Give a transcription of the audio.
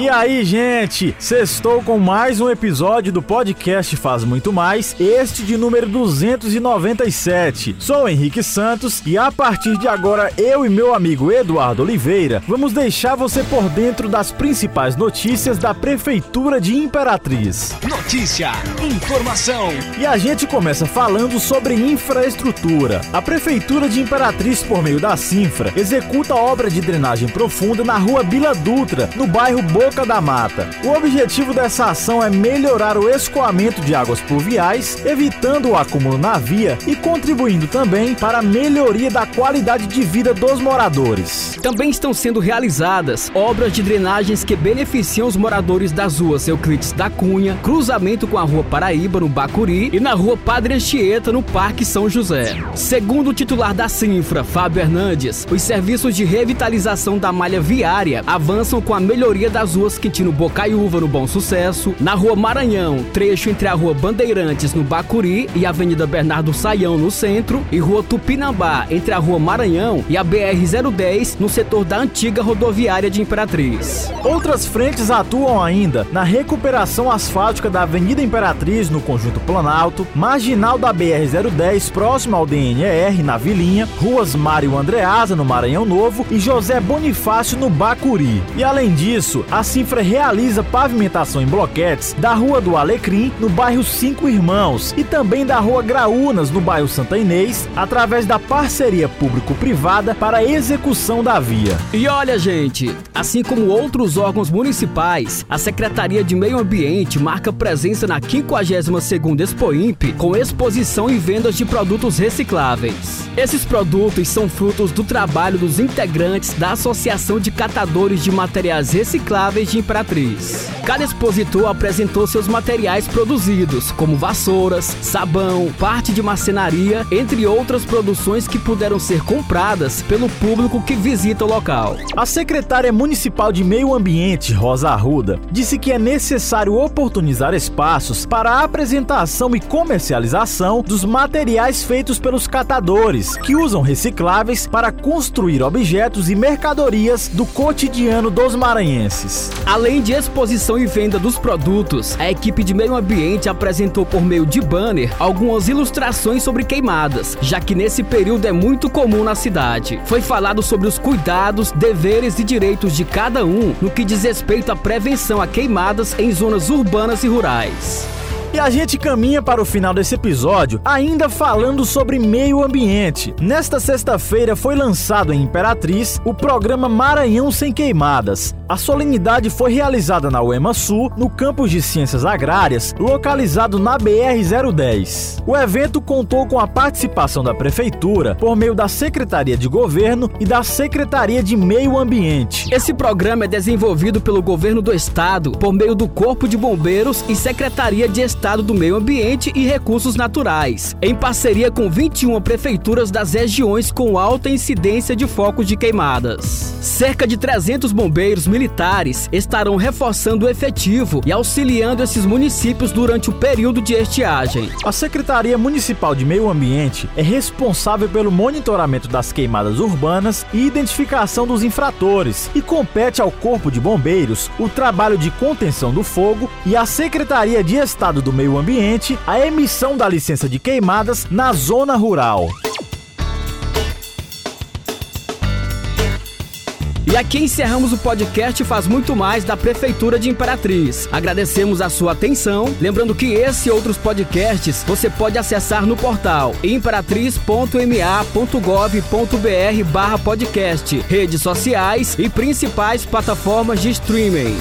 E aí, gente? Sextou com mais um episódio do podcast Faz Muito Mais, este de número 297. Sou Henrique Santos e a partir de agora eu e meu amigo Eduardo Oliveira vamos deixar você por dentro das principais notícias da Prefeitura de Imperatriz. Notícia, informação. E a gente começa falando sobre infraestrutura. A Prefeitura de Imperatriz, por meio da Sinfra, executa obra de drenagem profunda na rua Bila Dutra, no bairro Boa Da Mata. O objetivo dessa ação é melhorar o escoamento de águas pluviais, evitando o acúmulo na via e contribuindo também para a melhoria da qualidade de vida dos moradores. Também estão sendo realizadas obras de drenagens que beneficiam os moradores das ruas Euclides da Cunha, cruzamento com a Rua Paraíba, no Bacuri, e na Rua Padre Anchieta, no Parque São José. Segundo o titular da Sinfra, Fábio Hernandes, os serviços de revitalização da malha viária avançam com a melhoria das ruas ruas Quintino Bocaiúva, no Bom Sucesso, na Rua Maranhão, trecho entre a Rua Bandeirantes, no Bacuri, e a Avenida Bernardo Saião, no centro, e Rua Tupinambá, entre a Rua Maranhão e a BR-010, no setor da antiga rodoviária de Imperatriz. Outras frentes atuam ainda na recuperação asfáltica da Avenida Imperatriz, no Conjunto Planalto, marginal da BR-010, próximo ao DNR, na Vilinha, ruas Mário Andreasa, no Maranhão Novo, e José Bonifácio, no Bacuri. E além disso, a Sinfra realiza pavimentação em bloquetes da Rua do Alecrim, no bairro Cinco Irmãos, e também da Rua Graúnas, no bairro Santa Inês, através da parceria público-privada para a execução da via. E olha, gente, assim como outros órgãos municipais, a Secretaria de Meio Ambiente marca presença na 52ª Expoimp com exposição e vendas de produtos recicláveis. Esses produtos são frutos do trabalho dos integrantes da Associação de Catadores de Materiais Recicláveis de Imperatriz. Cada expositor apresentou seus materiais produzidos, como vassouras, sabão, parte de marcenaria, entre outras produções que puderam ser compradas pelo público que visita o local. A secretária municipal de Meio Ambiente, Rosa Arruda, disse que é necessário oportunizar espaços para a apresentação e comercialização dos materiais feitos pelos catadores, que usam recicláveis para construir objetos e mercadorias do cotidiano dos maranhenses. Além de exposição e venda dos produtos, a equipe de meio ambiente apresentou por meio de banner algumas ilustrações sobre queimadas, já que nesse período é muito comum na cidade. Foi falado sobre os cuidados, deveres e direitos de cada um no que diz respeito à prevenção a queimadas em zonas urbanas e rurais. E a gente caminha para o final desse episódio ainda falando sobre meio ambiente. Nesta sexta-feira foi lançado em Imperatriz o programa Maranhão Sem Queimadas. A solenidade foi realizada na UEMA Sul, no campus de Ciências Agrárias, localizado na BR-010. O evento contou com a participação da Prefeitura por meio da Secretaria de Governo e da Secretaria de Meio Ambiente. Esse programa é desenvolvido pelo Governo do Estado por meio do Corpo de Bombeiros e Secretaria de Estado Estado do Meio Ambiente e Recursos Naturais, em parceria com 21 prefeituras das regiões com alta incidência de focos de queimadas. Cerca de 300 bombeiros militares estarão reforçando o efetivo e auxiliando esses municípios durante o período de estiagem. A Secretaria Municipal de Meio Ambiente é responsável pelo monitoramento das queimadas urbanas e identificação dos infratores e compete ao Corpo de Bombeiros o trabalho de contenção do fogo e à Secretaria de Estado do do Meio Ambiente a emissão da licença de queimadas na zona rural. E aqui encerramos o podcast Faz Muito Mais da Prefeitura de Imperatriz. Agradecemos a sua atenção. Lembrando que esse e outros podcasts você pode acessar no portal imperatriz.ma.gov.br barra podcast, redes sociais e principais plataformas de streaming.